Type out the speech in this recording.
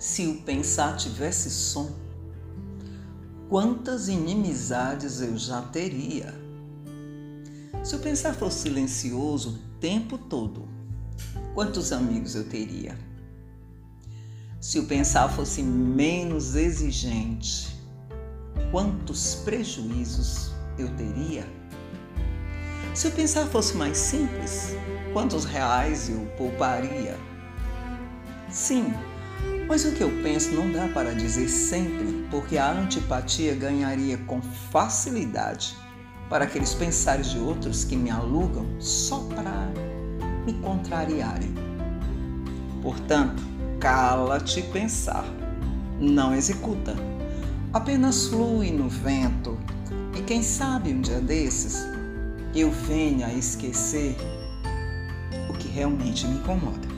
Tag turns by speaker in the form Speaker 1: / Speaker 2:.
Speaker 1: Se o pensar tivesse som, quantas inimizades eu já teria. Se o pensar fosse silencioso o tempo todo, quantos amigos eu teria? Se o pensar fosse menos exigente, quantos prejuízos eu teria? Se o pensar fosse mais simples, quantos reais eu pouparia? Sim, mas o que eu penso não dá para dizer sempre, porque a antipatia ganharia com facilidade para aqueles pensares de outros que me alugam só para me contrariarem. Portanto, cala-te pensar, não executa, apenas flui no vento e quem sabe um dia desses eu venha a esquecer o que realmente me incomoda.